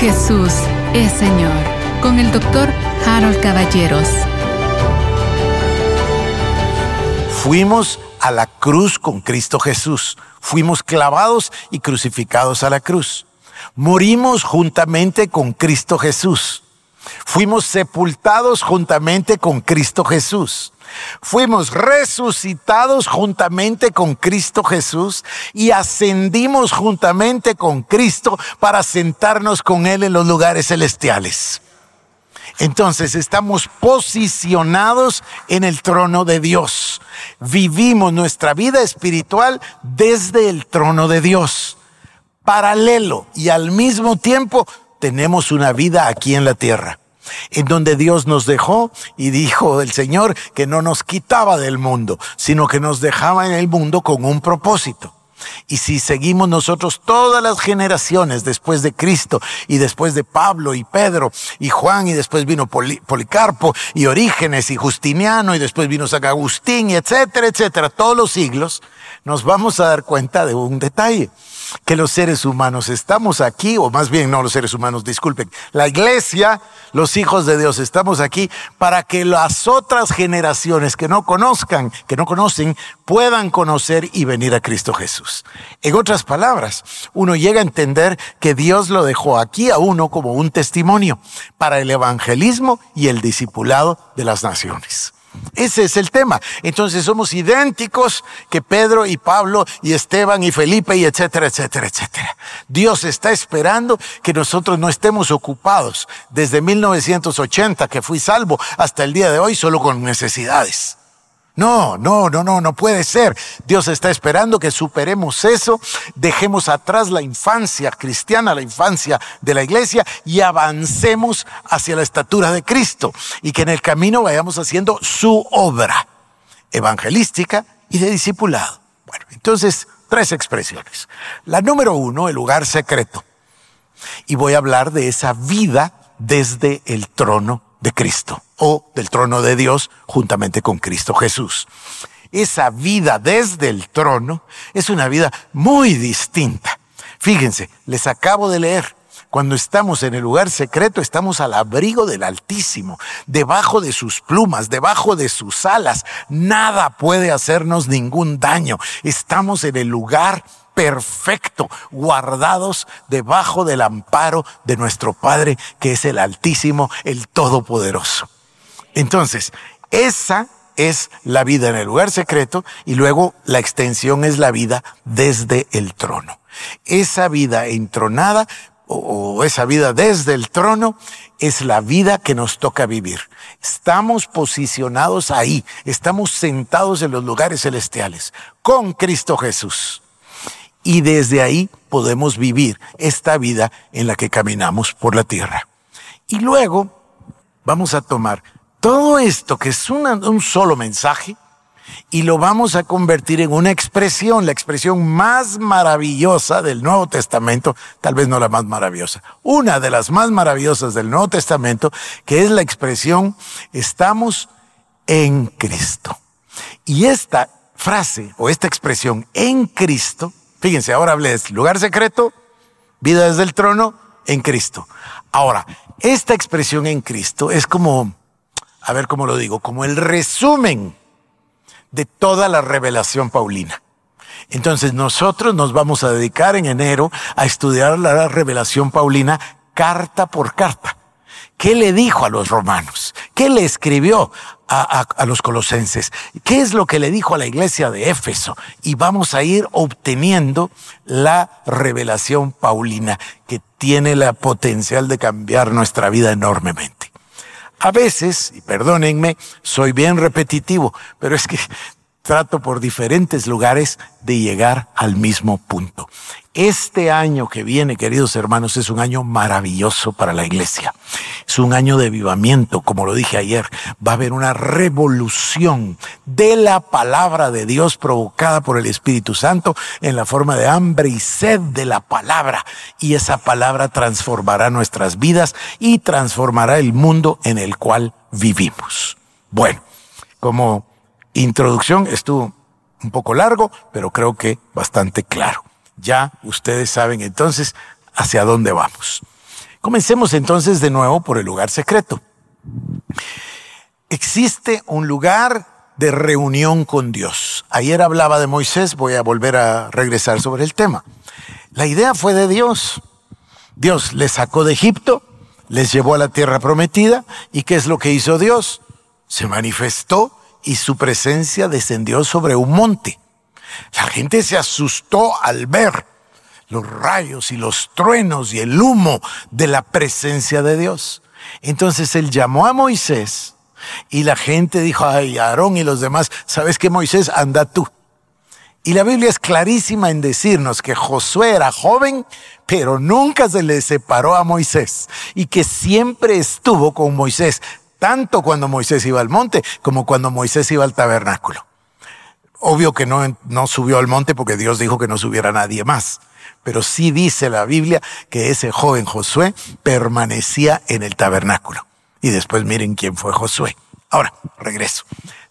Jesús es Señor con el doctor Harold Caballeros. Fuimos a la cruz con Cristo Jesús. Fuimos clavados y crucificados a la cruz. Morimos juntamente con Cristo Jesús. Fuimos sepultados juntamente con Cristo Jesús. Fuimos resucitados juntamente con Cristo Jesús y ascendimos juntamente con Cristo para sentarnos con Él en los lugares celestiales. Entonces estamos posicionados en el trono de Dios. Vivimos nuestra vida espiritual desde el trono de Dios. Paralelo y al mismo tiempo tenemos una vida aquí en la tierra en donde Dios nos dejó y dijo el Señor que no nos quitaba del mundo, sino que nos dejaba en el mundo con un propósito. Y si seguimos nosotros todas las generaciones después de Cristo y después de Pablo y Pedro y Juan y después vino Policarpo y Orígenes y Justiniano y después vino San Agustín y etcétera, etcétera, todos los siglos, nos vamos a dar cuenta de un detalle que los seres humanos estamos aquí, o más bien no los seres humanos, disculpen, la iglesia, los hijos de Dios, estamos aquí para que las otras generaciones que no conozcan, que no conocen, puedan conocer y venir a Cristo Jesús. En otras palabras, uno llega a entender que Dios lo dejó aquí a uno como un testimonio para el evangelismo y el discipulado de las naciones. Ese es el tema. Entonces somos idénticos que Pedro y Pablo y Esteban y Felipe y etcétera, etcétera, etcétera. Dios está esperando que nosotros no estemos ocupados desde 1980 que fui salvo hasta el día de hoy solo con necesidades. No, no, no, no, no puede ser. Dios está esperando que superemos eso, dejemos atrás la infancia cristiana, la infancia de la iglesia y avancemos hacia la estatura de Cristo y que en el camino vayamos haciendo su obra evangelística y de discipulado. Bueno, entonces, tres expresiones. La número uno, el lugar secreto. Y voy a hablar de esa vida desde el trono de Cristo o del trono de Dios juntamente con Cristo Jesús. Esa vida desde el trono es una vida muy distinta. Fíjense, les acabo de leer. Cuando estamos en el lugar secreto, estamos al abrigo del Altísimo, debajo de sus plumas, debajo de sus alas. Nada puede hacernos ningún daño. Estamos en el lugar perfecto, guardados debajo del amparo de nuestro Padre, que es el Altísimo, el Todopoderoso. Entonces, esa es la vida en el lugar secreto y luego la extensión es la vida desde el trono. Esa vida entronada o esa vida desde el trono es la vida que nos toca vivir. Estamos posicionados ahí, estamos sentados en los lugares celestiales con Cristo Jesús. Y desde ahí podemos vivir esta vida en la que caminamos por la tierra. Y luego vamos a tomar todo esto que es un solo mensaje y lo vamos a convertir en una expresión, la expresión más maravillosa del Nuevo Testamento, tal vez no la más maravillosa, una de las más maravillosas del Nuevo Testamento, que es la expresión estamos en Cristo. Y esta frase o esta expresión en Cristo Fíjense, ahora hablé de lugar secreto, vida desde el trono, en Cristo. Ahora, esta expresión en Cristo es como, a ver cómo lo digo, como el resumen de toda la revelación paulina. Entonces nosotros nos vamos a dedicar en enero a estudiar la revelación paulina carta por carta. ¿Qué le dijo a los romanos? ¿Qué le escribió a, los colosenses? ¿Qué es lo que le dijo a la iglesia de Éfeso? Y vamos a ir obteniendo la revelación paulina que tiene la potencial de cambiar nuestra vida enormemente. A veces, y perdónenme, soy bien repetitivo, pero es que trato por diferentes lugares de llegar al mismo punto. Este año que viene, queridos hermanos, es un año maravilloso para la iglesia. Es un año de avivamiento, como lo dije ayer. Va a haber una revolución de la palabra de Dios provocada por el Espíritu Santo en la forma de hambre y sed de la palabra. Y esa palabra transformará nuestras vidas y transformará el mundo en el cual vivimos. Bueno, como introducción estuvo un poco largo, pero creo que bastante claro. Ya ustedes saben entonces hacia dónde vamos. Comencemos entonces de nuevo por el lugar secreto. Existe un lugar de reunión con Dios. Ayer hablaba de Moisés, voy a volver a regresar sobre el tema. La idea fue de Dios. Dios les sacó de Egipto, les llevó a la tierra prometida y ¿qué es lo que hizo Dios? Se manifestó y su presencia descendió sobre un monte. La gente se asustó al ver los rayos y los truenos y el humo de la presencia de Dios. Entonces él llamó a Moisés y la gente dijo, ay, Aarón y los demás, ¿sabes qué Moisés? Anda tú. Y la Biblia es clarísima en decirnos que Josué era joven, pero nunca se le separó a Moisés y que siempre estuvo con Moisés, tanto cuando Moisés iba al monte como cuando Moisés iba al tabernáculo. Obvio que no, no subió al monte porque Dios dijo que no subiera nadie más. Pero sí dice la Biblia que ese joven Josué permanecía en el tabernáculo. Y después miren quién fue Josué. Ahora, regreso.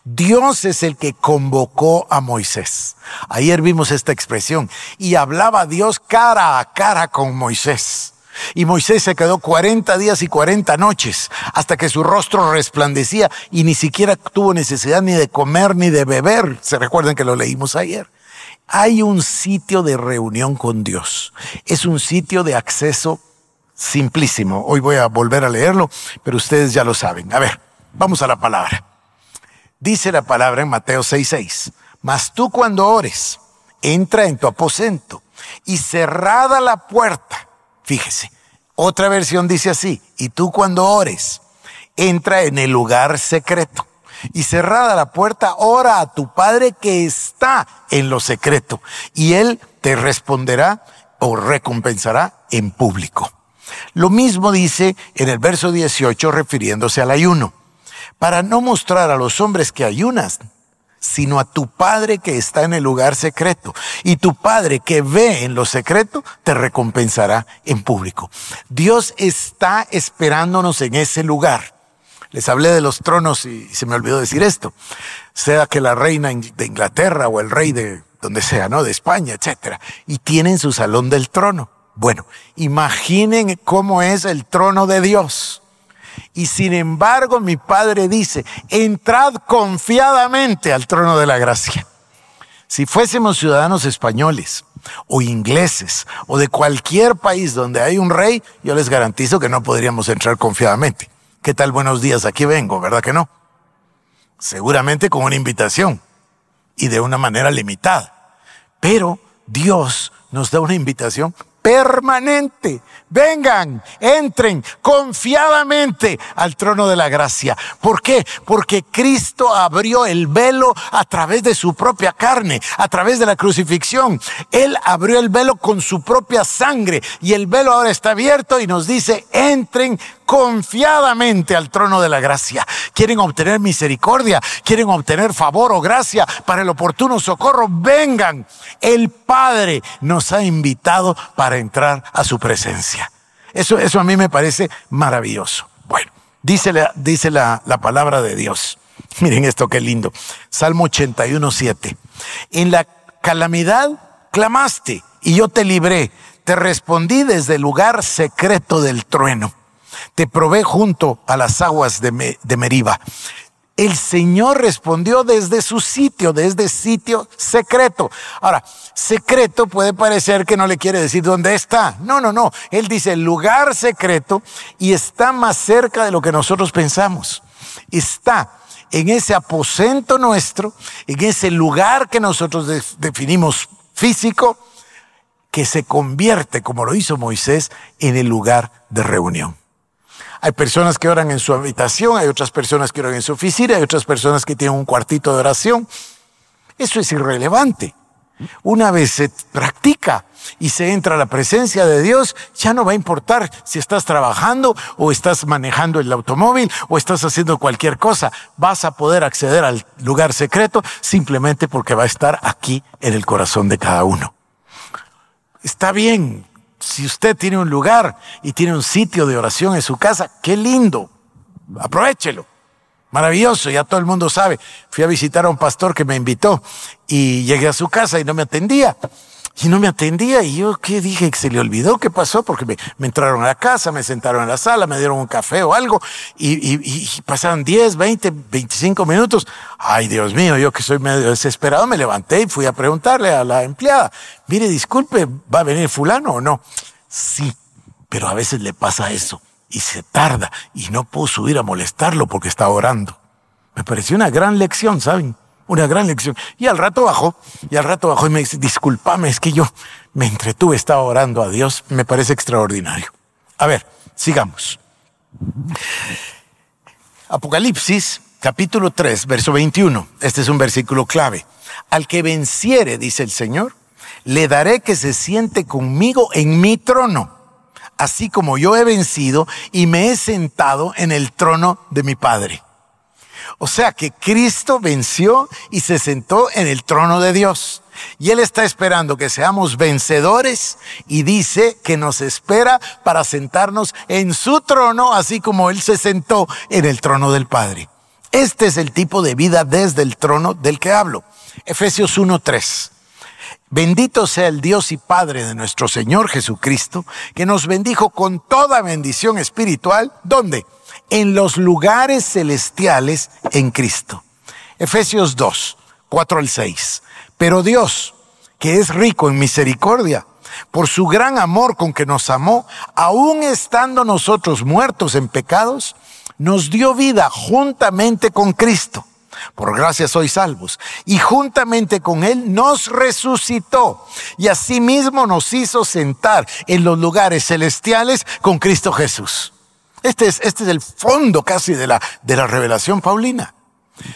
Dios es el que convocó a Moisés. Ayer vimos esta expresión. Y hablaba Dios cara a cara con Moisés. Y Moisés se quedó 40 días y 40 noches hasta que su rostro resplandecía y ni siquiera tuvo necesidad ni de comer ni de beber. Se recuerdan que lo leímos ayer. Hay un sitio de reunión con Dios. Es un sitio de acceso simplísimo. Hoy voy a volver a leerlo, pero ustedes ya lo saben. A ver, vamos a la palabra. Dice la palabra en Mateo 6:6. Mas tú cuando ores, entra en tu aposento y cerrada la puerta Fíjese, otra versión dice así, y tú cuando ores, entra en el lugar secreto y cerrada la puerta, ora a tu Padre que está en lo secreto y Él te responderá o recompensará en público. Lo mismo dice en el verso 18 refiriéndose al ayuno. Para no mostrar a los hombres que ayunas, sino a tu Padre que está en el lugar secreto. Y tu Padre que ve en lo secreto te recompensará en público. Dios está esperándonos en ese lugar. Les hablé de los tronos y se me olvidó decir esto. Sea que la reina de Inglaterra o el rey de donde sea, ¿no? De España, etcétera. Y tienen su salón del trono. Bueno, imaginen cómo es el trono de Dios. Y sin embargo mi Padre dice, entrad confiadamente al trono de la gracia. Si fuésemos ciudadanos españoles o ingleses o de cualquier país donde hay un rey, yo les garantizo que no podríamos entrar confiadamente. ¿Qué tal buenos días? Aquí vengo, ¿verdad que no? Seguramente con una invitación y de una manera limitada. Pero Dios nos da una invitación permanente. Vengan, entren confiadamente al trono de la gracia. ¿Por qué? Porque Cristo abrió el velo a través de su propia carne, a través de la crucifixión. Él abrió el velo con su propia sangre y el velo ahora está abierto y nos dice, entren confiadamente al trono de la gracia. Quieren obtener misericordia, quieren obtener favor o gracia para el oportuno socorro. Vengan. El Padre nos ha invitado para entrar a su presencia. Eso, eso a mí me parece maravilloso. Bueno, dice la, dice la, la palabra de Dios. Miren esto qué lindo. Salmo 81, 7. En la calamidad clamaste y yo te libré. Te respondí desde el lugar secreto del trueno te probé junto a las aguas de, Meriba. El Señor respondió desde su sitio, desde sitio secreto. Ahora, secreto puede parecer que no le quiere decir dónde está. No, no, no. Él dice lugar secreto y está más cerca de lo que nosotros pensamos. Está en ese aposento nuestro, en ese lugar que nosotros definimos físico, que se convierte, como lo hizo Moisés, en el lugar de reunión. Hay personas que oran en su habitación, hay otras personas que oran en su oficina, hay otras personas que tienen un cuartito de oración. Eso es irrelevante. Una vez se practica y se entra a la presencia de Dios, ya no va a importar si estás trabajando o estás manejando el automóvil o estás haciendo cualquier cosa. Vas a poder acceder al lugar secreto simplemente porque va a estar aquí en el corazón de cada uno. Está bien, si usted tiene un lugar y tiene un sitio de oración en su casa, qué lindo. Aprovechelo. Maravilloso, ya todo el mundo sabe. Fui a visitar a un pastor que me invitó y llegué a su casa y no me atendía. Y no me atendía y yo, ¿qué dije? ¿Se le olvidó? ¿Qué pasó? Porque me, entraron a la casa, me sentaron en la sala, me dieron un café o algo y, y, pasaron 10, 20, 25 minutos. Ay, Dios mío, yo que soy medio desesperado, me levanté y fui a preguntarle a la empleada, mire, disculpe, ¿va a venir fulano o no? Sí, pero a veces le pasa eso y se tarda y no puedo subir a molestarlo porque está orando. Me pareció una gran lección, ¿saben? Una gran lección. Y al rato bajó, y al rato bajó y me dice, discúlpame, es que yo me entretuve, estaba orando a Dios, me parece extraordinario. A ver, sigamos. Apocalipsis, capítulo 3, verso 21. Este es un versículo clave. Al que venciere, dice el Señor, le daré que se siente conmigo en mi trono, así como yo he vencido y me he sentado en el trono de mi Padre. O sea que Cristo venció y se sentó en el trono de Dios. Y Él está esperando que seamos vencedores y dice que nos espera para sentarnos en su trono, así como Él se sentó en el trono del Padre. Este es el tipo de vida desde el trono del que hablo. Efesios 1.3. Bendito sea el Dios y Padre de nuestro Señor Jesucristo, que nos bendijo con toda bendición espiritual. ¿Dónde? En los lugares celestiales en Cristo. Efesios 2, 4 al 6. Pero Dios, que es rico en misericordia, por su gran amor con que nos amó, aun estando nosotros muertos en pecados, nos dio vida juntamente con Cristo. Por gracia sois salvos. Y juntamente con Él nos resucitó. Y asimismo nos hizo sentar en los lugares celestiales con Cristo Jesús. Este es, este es el fondo casi de la, de la revelación paulina.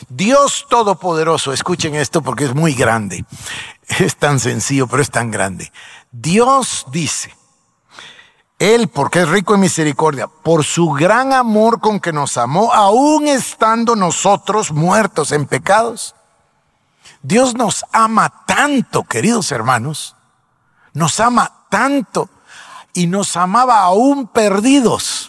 Dios Todopoderoso, escuchen esto porque es muy grande. Es tan sencillo, pero es tan grande. Dios dice, Él, porque es rico en misericordia, por su gran amor con que nos amó, aún estando nosotros muertos en pecados. Dios nos ama tanto, queridos hermanos, nos ama tanto y nos amaba aún perdidos.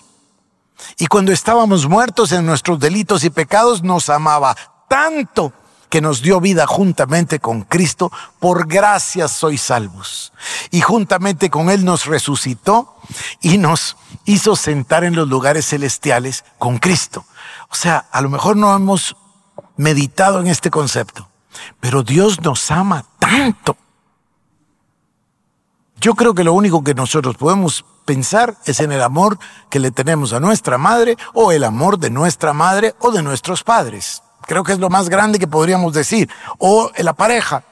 Y cuando estábamos muertos en nuestros delitos y pecados, nos amaba tanto que nos dio vida juntamente con Cristo, por gracia sois salvos. Y juntamente con Él nos resucitó y nos hizo sentar en los lugares celestiales con Cristo. O sea, a lo mejor no hemos meditado en este concepto, pero Dios nos ama tanto. Yo creo que lo único que nosotros podemos pensar es en el amor que le tenemos a nuestra madre o el amor de nuestra madre o de nuestros padres. Creo que es lo más grande que podríamos decir. O la pareja.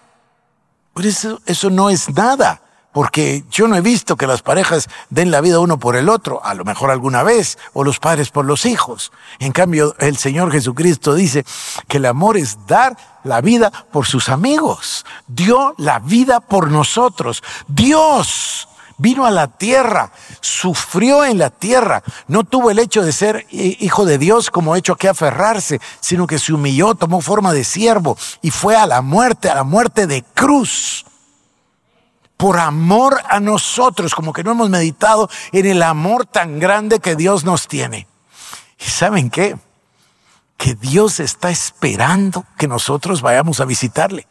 Pero eso, eso no es nada. Porque yo no he visto que las parejas den la vida uno por el otro, a lo mejor alguna vez, o los padres por los hijos. En cambio, el Señor Jesucristo dice que el amor es dar la vida por sus amigos. Dio la vida por nosotros. Dios vino a la tierra, sufrió en la tierra, no tuvo el hecho de ser hijo de Dios como hecho que aferrarse, sino que se humilló, tomó forma de siervo y fue a la muerte, a la muerte de cruz. Por amor a nosotros, como que no hemos meditado en el amor tan grande que Dios nos tiene. ¿Y saben qué? Que Dios está esperando que nosotros vayamos a visitarle.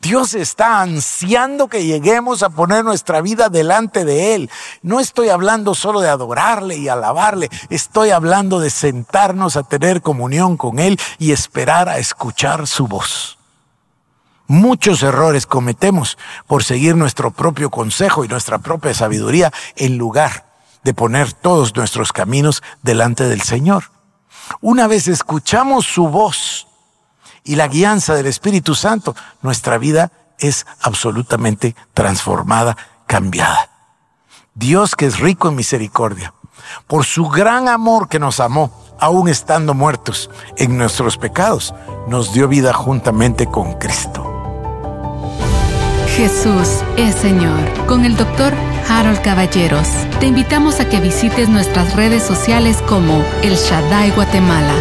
Dios está ansiando que lleguemos a poner nuestra vida delante de Él. No estoy hablando solo de adorarle y alabarle, estoy hablando de sentarnos a tener comunión con Él y esperar a escuchar su voz. Muchos errores cometemos por seguir nuestro propio consejo y nuestra propia sabiduría en lugar de poner todos nuestros caminos delante del Señor. Una vez escuchamos su voz, y la guianza del Espíritu Santo, nuestra vida es absolutamente transformada, cambiada. Dios que es rico en misericordia, por su gran amor que nos amó, aún estando muertos en nuestros pecados, nos dio vida juntamente con Cristo. Jesús es Señor. Con el doctor Harold Caballeros, te invitamos a que visites nuestras redes sociales como El Shaddai Guatemala